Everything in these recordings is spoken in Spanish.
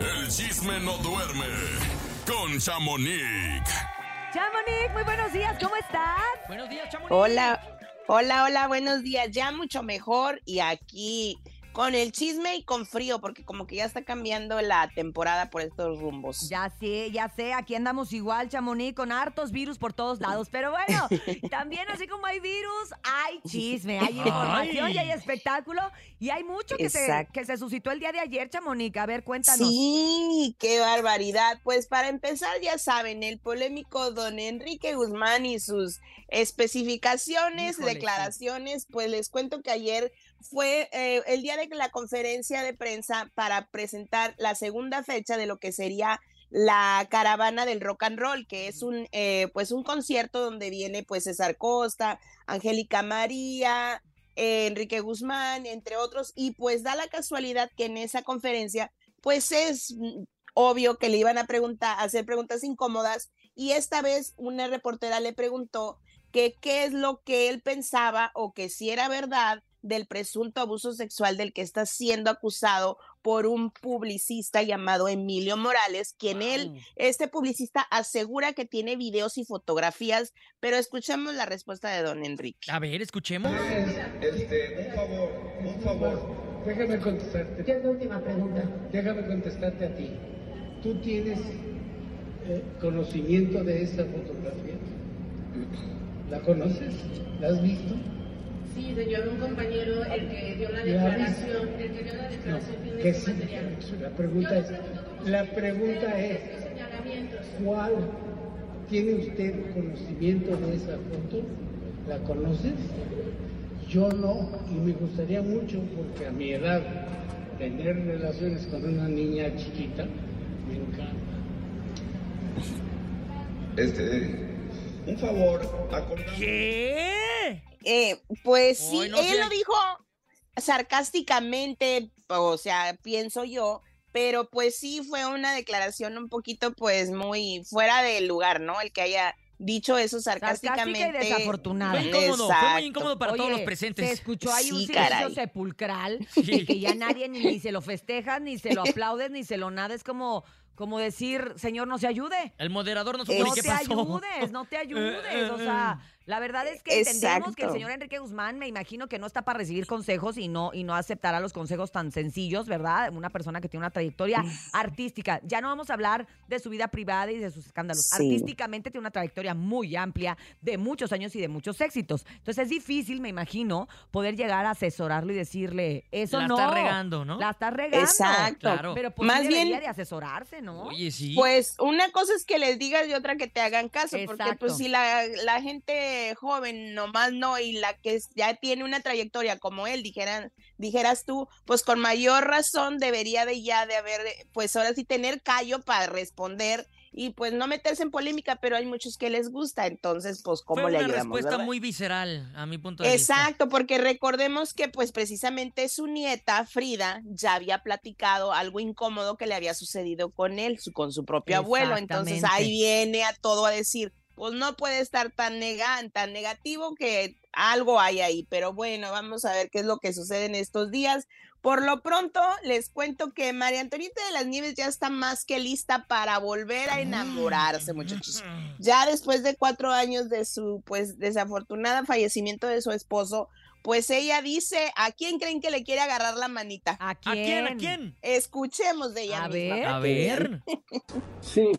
El chisme no duerme con Chamonix. Chamonix, muy buenos días, ¿cómo estás? Buenos días, Chamonix. Hola, hola, hola, buenos días. Ya mucho mejor y aquí con el chisme y con frío, porque como que ya está cambiando la temporada por estos rumbos. Ya sé, ya sé, aquí andamos igual, Chamonix, con hartos virus por todos lados. Pero bueno, también así como hay virus, hay chisme, hay información y hay espectáculo. Y hay mucho que se, que se suscitó el día de ayer, Chamonix. A ver, cuéntanos. Sí, qué barbaridad. Pues para empezar, ya saben, el polémico don Enrique Guzmán y sus especificaciones, Híjole, declaraciones, pues les cuento que ayer fue eh, el día de la conferencia de prensa para presentar la segunda fecha de lo que sería la caravana del rock and roll, que es un eh, pues un concierto donde viene pues César Costa, Angélica María, eh, Enrique Guzmán, entre otros, y pues da la casualidad que en esa conferencia pues es obvio que le iban a preguntar, a hacer preguntas incómodas, y esta vez una reportera le preguntó que qué es lo que él pensaba o que si era verdad del presunto abuso sexual del que está siendo acusado por un publicista llamado Emilio Morales, quien él, este publicista asegura que tiene videos y fotografías, pero escuchemos la respuesta de don Enrique. A ver, escuchemos. Este, un favor, un favor. Déjame contestarte. ¿Qué es la última pregunta? Déjame contestarte a ti. ¿Tú tienes eh, conocimiento de esta fotografía? ¿La conoces? ¿La has visto? Sí, señor, un compañero, el que dio la ¿La has declaración, el que dio la No, declaración tiene que sí. material. La pregunta es, la pregunta es. ¿cuál tiene usted conocimiento de esa foto? ¿La conoces? Yo no, y me gustaría mucho porque a mi edad tener relaciones con una niña chiquita me encanta. Este, un favor, acordar. ¿Qué? Eh, pues sí, no él sé. lo dijo sarcásticamente, o sea, pienso yo, pero pues sí fue una declaración un poquito pues muy fuera de lugar, ¿no? El que haya dicho eso Sarcástica sarcásticamente. y desafortunada. Fue incómodo, fue muy incómodo para todos los presentes. Se escuchó ahí un silencio caray. sepulcral Sí. de que ya nadie ni, ni se lo festeja, ni se lo aplaudes, ni se lo nada. Es como, como decir, señor, no se ayude. El moderador no supo No ni No qué te pasó. ayudes, no te ayudes. O sea, la verdad es que entendemos que el señor Enrique Guzmán, me imagino que no está para recibir consejos y no, y no aceptará los consejos tan sencillos, ¿verdad? Una persona que tiene una trayectoria artística. Ya no vamos a hablar de su vida privada y de sus escándalos. Sí. Artísticamente tiene una trayectoria muy amplia, de muchos años y de muchos éxitos. Entonces es difícil, me imagino, poder llegar a asesorarlo y decirle, eso La no. está regando, ¿no? La está regando. Exacto. Claro. Pero pues Más sí bien- debería de asesorarse, ¿no? Oye, sí. Pues una cosa es que les digas y otra que te hagan caso, porque pues si la, la gente joven nomás no y la que ya tiene una trayectoria como él, dijeran, dijeras tú, pues con mayor razón debería de ya de haber, pues ahora sí tener callo para responder y pues no meterse en polémica, pero hay muchos que les gusta, entonces pues cómo Fue le una ayudamos. respuesta verdad? muy visceral, a mi punto de vista. Exacto, porque recordemos que pues precisamente su nieta Frida ya había platicado algo incómodo que le había sucedido con él, su- con su propio abuelo, entonces ahí viene a todo a decir, pues no puede estar tan nega- tan negativo que algo hay ahí, pero bueno, vamos a ver qué es lo que sucede en estos días. Por lo pronto, les cuento que María Antonieta de las Nieves ya está más que lista para volver a enamorarse, muchachos ya después de cuatro años de su pues desafortunada fallecimiento de su esposo, pues ella dice, ¿a quién creen que le quiere agarrar la manita? ¿A ¿A quién? quién? ¿A quién? Escuchemos de ella A misma. ver. A ver. Sí,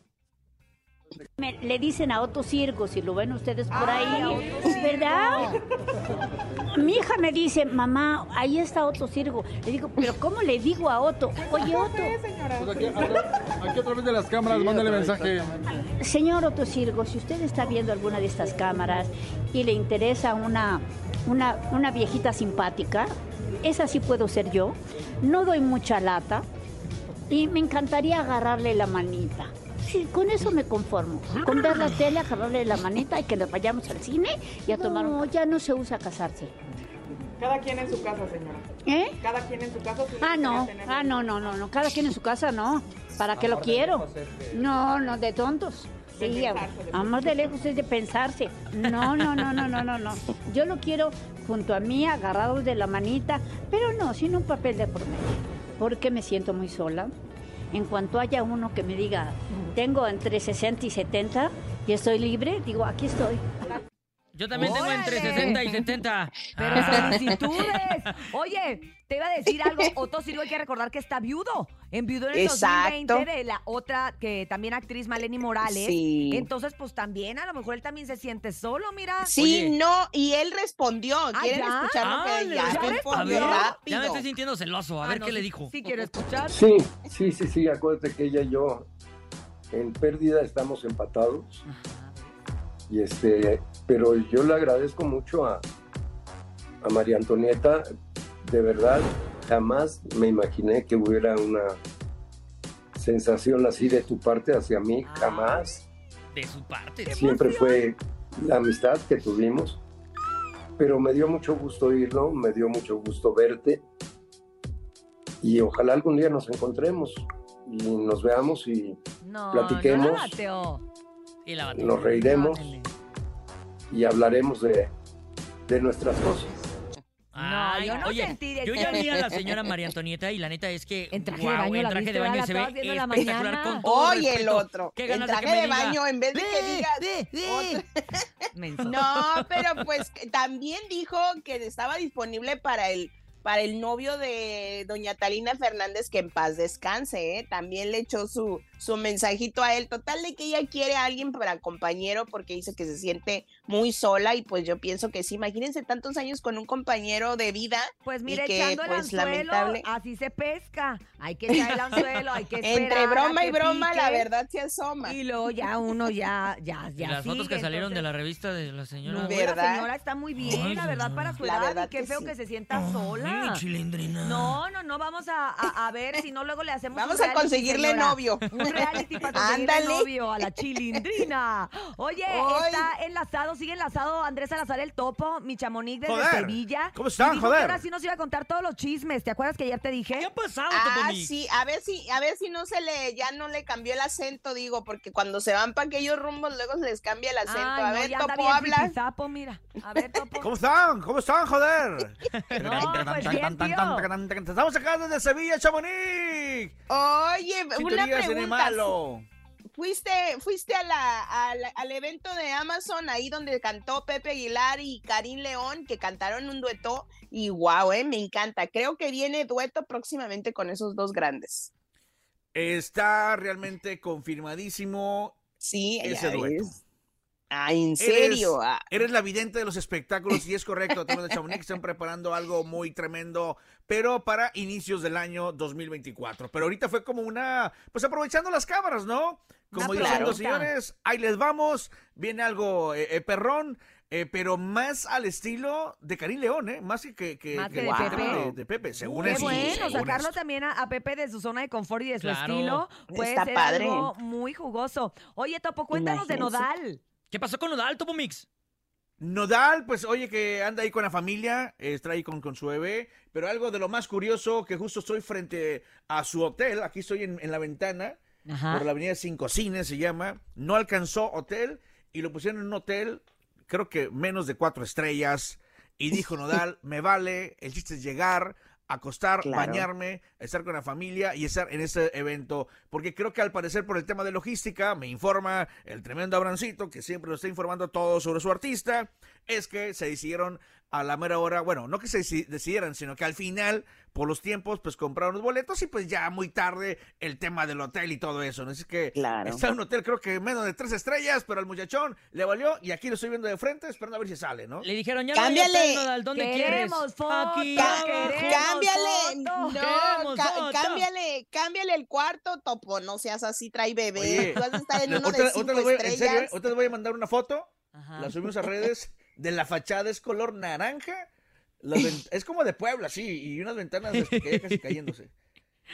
Me- le dicen a Otto Cirgo, si lo ven ustedes por ahí, ¿verdad? Mi hija me dice, mamá, ahí está Otto Cirgo. Le digo, pero ¿cómo le digo a Otto? Oye, Otto, Pues aquí, a, aquí a través de las cámaras, mándale mensaje. señor Otto Cirgo, si usted está viendo alguna de estas cámaras y le interesa una, una, una viejita simpática, esa sí puedo ser yo. No doy mucha lata y me encantaría agarrarle la manita. Sí, con eso me conformo. Con ver la tele, agarrarle la manita y que nos vayamos al cine y a tomar un... No, ya no se usa casarse. Cada quien en su casa, señora. ¿Eh? Cada quien en su casa. sí Ah, no. Ah, no, no, no, no. Cada quien en su casa, no. ¿Para qué lo quiero? No, no, de tontos. De Sí, pensarse, de amor de lejos es de pensarse. No, no, no, no, no, no, no. Yo lo quiero junto a mí, agarrados de la manita, pero no, sin un papel de por medio. Porque me siento muy sola. En cuanto haya uno que me diga, tengo entre 60 y 70 y estoy libre, digo, aquí estoy. Yo también tengo entre ¡Órale! 60 y 70. Pero Ah. solicitudes. Oye, te iba a decir algo. Otto Sirgo hay que recordar que está viudo. Enviudó en el Exacto. 2020 de la otra, que también actriz Maleni Morales. Sí. Entonces, pues también, a lo mejor él también se siente solo, mira. Sí, Oye. no, y él respondió. Ah, ¿Quieren ¿ya? escuchar lo que Ah, ya, ¿ya respondió? respondió A ver, rápido? Ya me estoy sintiendo celoso. A Ah, ver no, qué le dijo. Sí, quiero escuchar. Sí, sí, sí, sí, acuérdate que ella y yo en pérdida estamos empatados. Y este, pero yo le agradezco mucho a, a María Antonieta, de verdad, jamás me imaginé que hubiera una sensación así de tu parte hacia mí, Ah. jamás. De su parte. Siempre fue la amistad que tuvimos, pero me dio mucho gusto oírlo, me dio mucho gusto verte y ojalá algún día nos encontremos nos veamos y No, Platiquemos. no. Y la nos reiremos No, y hablaremos de, de nuestras cosas. Ay, yo no oye, sentí de- yo ya vi a la señora María Antonieta y la neta es que En traje de baño en traje de baño ¿verdad? se ve espectacular con todo Oye, el otro. Qué En ganas de que traje de diga, baño, en vez de que. Menso. No, pero pues también dijo que estaba disponible para el para el novio de doña Talina Fernández, que en paz descanse, ¿eh? También le echó su, su mensajito a él. Total de que ella quiere a alguien para compañero porque dice que se siente muy sola y pues yo pienso que sí. Imagínense tantos años con un compañero de vida. Pues mire, que, echando el pues, anzuelo, lamentable. así se pesca. Hay que echar el anzuelo, hay que esperar Entre broma y broma, la verdad se asoma. Y luego ya uno ya, ya, Y ya las fotos que salieron de la revista de la señora. No, ¿Verdad? la señora está muy bien, Ay, la verdad, para su La edad. verdad y qué que feo sí. que se sienta Ay, sola. chilindrina. No, no, no, vamos a, a- a ver si no luego le hacemos Vamos a conseguirle novio. Un reality para Ándale. novio a la chilindrina. Oye, está enlazado, sigue enlazado Andrés Salazar el Topo, mi chamonix desde Joder, Sevilla. ¿cómo están, joder? que ahora sí nos iba a contar todos los chismes. ¿Te acuerdas que ayer te dije? ¿Qué ha pasado, Ah, Topomix? sí, a ver si, a ver si no se le, ya no le cambió el acento, digo, porque cuando se van para aquellos rumbos luego se les cambia el acento. Ay, a no, ver, Topo, habla. mira. A ver, Topo. ¿Cómo están? ¿Cómo están, joder? No, pues bien, tío. Estamos acá desde Sevilla, Chamonix. Oye, una el pregunta. Malo. Fuiste, fuiste a la, a la- al evento de Amazon, ahí donde cantó Pepe Aguilar y Karim León, que cantaron un dueto, y wow, eh, me encanta. Creo que viene dueto próximamente con esos dos grandes. Está realmente confirmadísimo Sí, ese dueto. Ah, ¿en serio? Eres, Ah, eres la vidente de los espectáculos y es correcto, temas de Chamonix están preparando algo muy tremendo, pero para inicios del año 2024. Pero ahorita fue como una, pues aprovechando las cámaras, ¿no? Como Una diciendo, señores, ahí les vamos, viene algo eh, eh, perrón, eh, pero más al estilo de Karim León, ¿eh? Más que, que, que- Más que el de Pepe. De, de Pepe, según Qué bueno, según sacarlo esto. también a, a Pepe de su zona de confort y de su Claro. estilo puede Está ser padre. algo muy jugoso. Oye, Topo, cuéntanos de. Nodal. ¿Qué pasó con Nodal, Topomix? Nodal, pues oye que anda ahí con la familia, eh, está ahí con, con su bebé, pero algo de lo más curioso que justo estoy frente a su hotel, aquí estoy en, en la ventana, Ajá. por la avenida Cinco Cines se llama, no alcanzó hotel y lo pusieron en un hotel, creo que menos de cuatro estrellas, y dijo Nodal, me vale, el chiste es llegar, acostar, Claro. bañarme, estar con la familia y estar en ese evento, porque creo que al parecer por el tema de logística, me informa el tremendo Abrancito, que siempre lo está informando todo sobre su artista, es que se decidieron a la mera hora, bueno, no que se deci- decidieran, sino que al final, por los tiempos, pues compraron los boletos y pues ya muy tarde el tema del hotel y todo eso, ¿no? Así que Claro. está en un hotel creo que menos de tres estrellas, pero al muchachón le valió y aquí lo estoy viendo de frente, esperando a ver si sale, ¿no? Le dijeron, ya no hay Cámbiale. hotel, Nodal, ¿dónde Queremos quieres? foto, Aquí queremos Cámbiale, foto. no, Queremos ca- foto. cámbiale, cámbiale el cuarto, Topo, no seas así, trae bebé. Oye, Tú vas a estar en Le- uno otra- de otra cinco voy- en serio, ¿eh? Otra voy a mandar una foto, Ajá. la subimos a redes, de la fachada es color naranja, es como de Puebla, sí, y unas ventanas que casi cayéndose.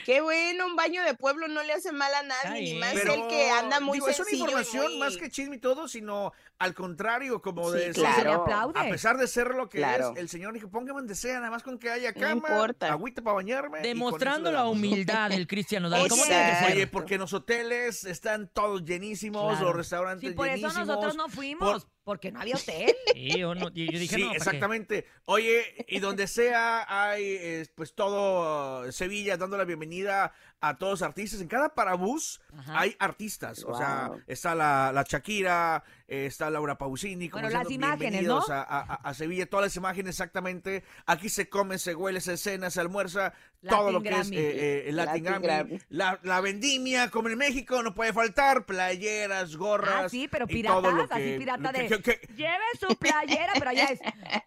Qué bueno, un baño de pueblo no le hace mal a nadie, ni más Pero, el que anda muy digo, es una sencillo información muy- más que chisme y todo, sino al contrario, como Sí, de claro. aplaude. A pesar de ser lo que Claro. es, el señor dijo, póngame donde sea, nada más con que haya No cama, importa. agüita para bañarme. Demostrando la humildad del Cristian Nodal. ¿Cómo Oye, porque los hoteles están todos llenísimos, Claro. los restaurantes Sí, por eso nosotros no fuimos, porque no había hotel. Sí, yo, no- yo- yo dije, sí, no, ¿para qué? exactamente. Oye, y donde sea hay, eh, pues todo uh, Sevilla dando la bienvenida a todos los artistas. En cada parabús Ajá. hay artistas. O sea, está la, la Shakira, eh, está Laura Pausini. como Bueno, las imágenes, "Bienvenidos ¿no? A, a- a Sevilla, todas las imágenes exactamente. Aquí se come, se huele, se cena, se almuerza. todo lo que Grammy. es eh, eh, el Latin, Latin Grammy. La, la vendimia, como en México, no puede faltar. Playeras, gorras. Ah, sí, pero piratas, así que- pirata de que- que- lleve su playera, pero allá es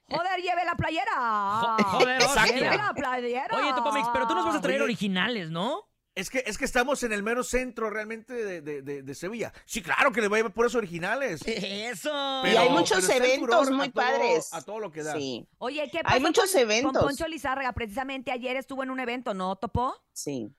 joder, lleve la playera. joder, lleve la playera. Oye, Topomix, pero tú nos vas a traer Oye. originales, ¿no? Es que, es que estamos en el mero centro realmente de, de- de- de Sevilla. Sí, claro que le voy a llevar puros originales. Eso. Y hay muchos pero eventos a muy todo- padres. A todo lo que da. Sí, Oye, ¿qué Hay pasó muchos con, eventos. con Poncho Lizárraga? Precisamente ayer estuvo en un evento, ¿no, Topo? sí.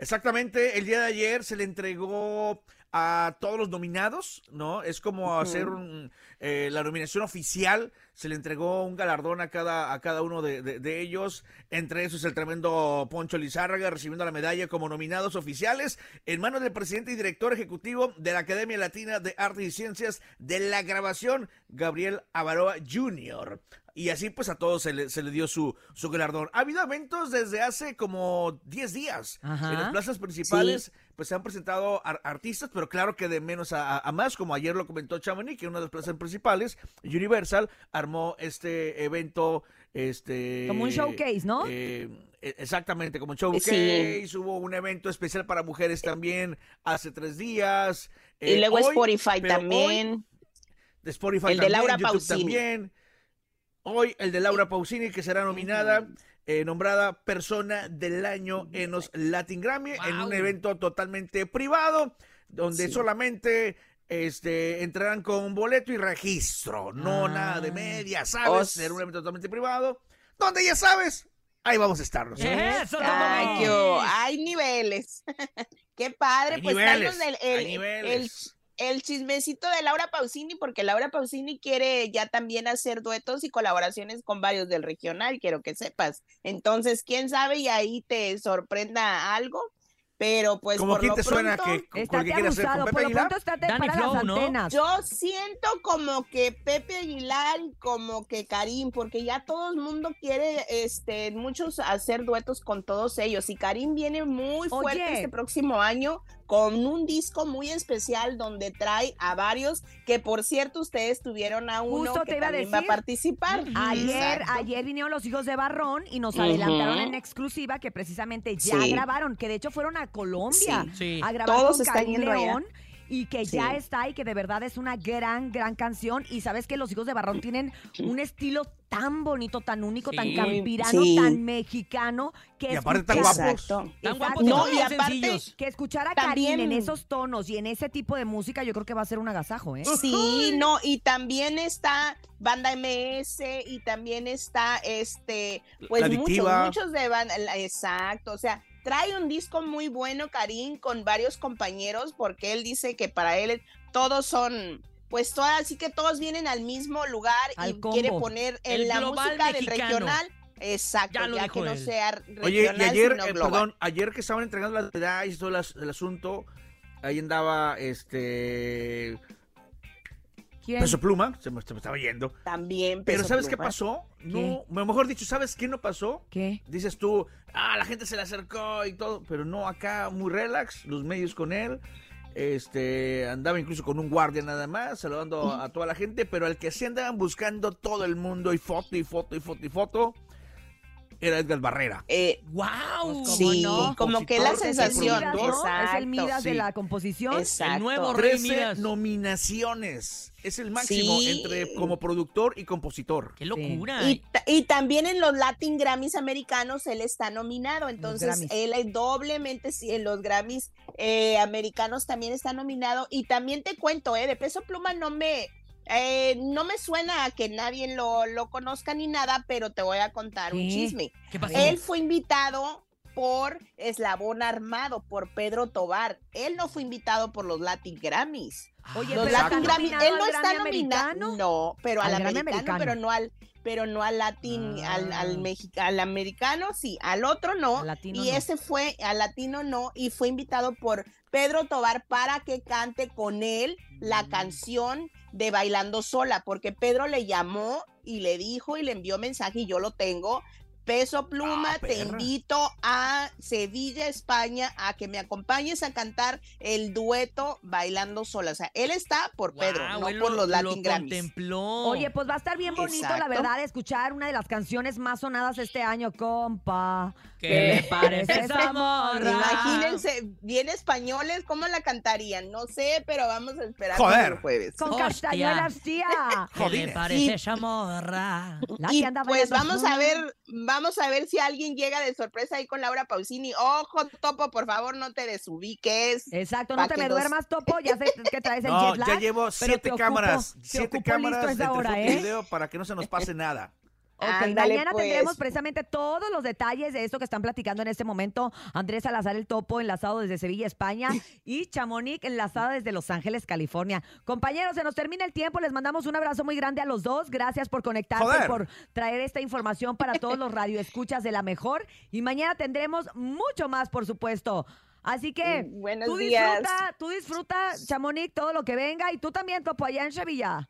Exactamente, el día de ayer se le entregó a todos los nominados, ¿no? Es como hacer un, eh, la nominación oficial, se le entregó un galardón a cada, a cada uno de, de- de ellos, entre esos el tremendo Poncho Lizárraga recibiendo la medalla como nominados oficiales en manos del presidente y director ejecutivo de la Academia Latina de Artes y Ciencias de la Grabación, Gabriel Avaroa Jr., y así pues a todos se le, se le dio su, su galardón. Ha habido eventos desde hace como 10 días. Ajá. En las plazas principales pues se han presentado ar- artistas, pero claro que de menos a, más, como ayer lo comentó Chamonix, que una de las plazas principales, Universal, armó este evento, este... Como un showcase, ¿no? eh, eh, exactamente, como un showcase, hubo un evento especial para mujeres también hace tres días. Y eh, luego hoy, Spotify hoy- también. de Spotify El de Laura YouTube Pausini. también. Hoy el de Laura Pausini, que será nominada, eh, nombrada Persona del Año en los Latin Grammy, en un evento totalmente privado, donde Sí. solamente este, entrarán con un boleto y registro, no Ah. nada de media, ¿sabes? Será un evento totalmente privado, donde ya sabes, ahí vamos a estar nosotros. Eso, Ay, hubo. hay niveles. Qué padre, Hay pues niveles, el, el- hay niveles. el- el chismecito de Laura Pausini, porque Laura Pausini quiere ya también hacer duetos y colaboraciones con varios del regional, quiero que sepas. Entonces, quién sabe y ahí te sorprenda algo, pero pues Como por quién lo te suena pronto- que, Estate hacer abusado, Pepe por lo Aguilar? pronto estate Danny para Flow, las ¿no? antenas. Yo siento como que Pepe Aguilar y como que Karim, porque ya todo el mundo quiere, este, muchos hacer duetos con todos ellos. Y Karim viene muy fuerte Oye. este próximo año con un disco muy especial donde trae a varios, que por cierto ustedes tuvieron a uno Justo que te iba a también va a participar. Ayer, Exacto. ayer vinieron los hijos de Barrón y nos adelantaron en exclusiva que precisamente ya Sí. grabaron, que de hecho fueron a Colombia Sí. a grabar Todos con están Karim yendo allá. Y que ya está y que de verdad es una gran, gran canción. Y sabes que los hijos de Barrón tienen un estilo tan bonito, tan único, tan campirano, Sí. tan mexicano que Y aparte tan escuchar- guapos. Exacto. Tan Exacto. guapos y No, y aparte- sencillos. Que escuchar a También- Karim en esos tonos y en ese tipo de música, yo creo que va a ser un agasajo, ¿eh? Sí, no, y también está Banda MS y también está este, pues muchos, muchos de banda, exacto, o sea, trae un disco muy bueno, Karim, con varios compañeros, porque él dice que para él todos son, pues todas, así que todos vienen al mismo lugar Al y quiere poner en El la global música del regional. Exacto, Ya que no sea regional, Oye, y ayer, sino eh, global. perdón, ayer que estaban entregando las medallas y todo el asunto, ahí andaba este ¿Quién? Peso Pluma, se me, se me estaba yendo. También, Pero Peso ¿sabes qué pasó? No, mejor dicho, ¿sabes qué no pasó? ¿Qué? Dices tú, ah, la gente se le acercó y todo, pero no, acá muy relax, los medios con él. Este, andaba incluso con un guardia nada más, saludando a toda la gente, pero al que sí andaban buscando todo el mundo y foto y foto y foto y foto, era Edgar Barrera. Eh, ¡Wow! Pues, sí, no? como que la sensación, Midas, ¿no? Es el. Midas de la composición. Exacto. El nuevo Rey 13 Midas. nominaciones. Es el máximo Sí. entre como productor y compositor. ¡Qué locura! Y, ta- y también en los Latin Grammys americanos él está nominado, entonces él es doblemente, sí, en los Grammys eh, americanos también está nominado. Y también te cuento, eh, de Peso Pluma no me, eh, no me suena a que nadie lo, lo conozca ni nada, pero te voy a contar un chisme. ¿Qué pasó? Él fue invitado por Eslabón Armado, por Pedro Tobar. Él no fue invitado por los Latin Grammys. Oye, Los. Latin está Grammy, nominado él no al está nominado, americano. no, pero al, Al americano, americano. pero no al, pero no al latín, al, Ah. al, mexi- al americano sí, al otro no, Al latino y no. ese fue, al latino no, y fue invitado por Pedro Tobar para que cante con él la Mm. canción de Bailando Sola, porque Pedro le llamó y le dijo y le envió mensaje y yo lo tengo, Peso Pluma, Ah, te perra. invito a Sevilla, España, a que me acompañes a cantar el dueto Bailando Sola. O sea, él está por Pedro, no por lo- los lo Latin Grammys. contempló. Oye, pues va a estar bien bonito, la verdad, escuchar una de las canciones más sonadas este año, compa. ¿Qué le parece esa morra? Imagínense, bien españoles, ¿cómo la cantarían? No sé, pero vamos a esperar Joder. el jueves. Con castañuelas, tía. ¿Qué le parece Y- esa morra? La y que anda pues vamos a ver, vamos a ver si alguien llega de sorpresa ahí con Laura Pausini. Ojo, Topo, por favor, no te desubiques. Exacto, no te me duermas, Topo. Ya sé que traes el No, jet lag. ya llevo siete ocupo- cámaras, te siete cámaras y ¿eh? video para que no se nos pase nada. Ok, Ándale, mañana pues. tendremos precisamente todos los detalles de esto que están platicando en este momento. Andrés Salazar el Topo, enlazado desde Sevilla, España, y Chamonix, enlazada desde Los Ángeles, California. Compañeros, se nos termina el tiempo. Les mandamos un abrazo muy grande a los dos. Gracias por conectarse, Joder. por traer esta información para todos los radioescuchas de la mejor. Y mañana tendremos mucho más, por supuesto. Así que Mm, buenos tú días. disfruta, tú disfruta, Chamonix, todo lo que venga. Y tú también, Topo, allá en Sevilla.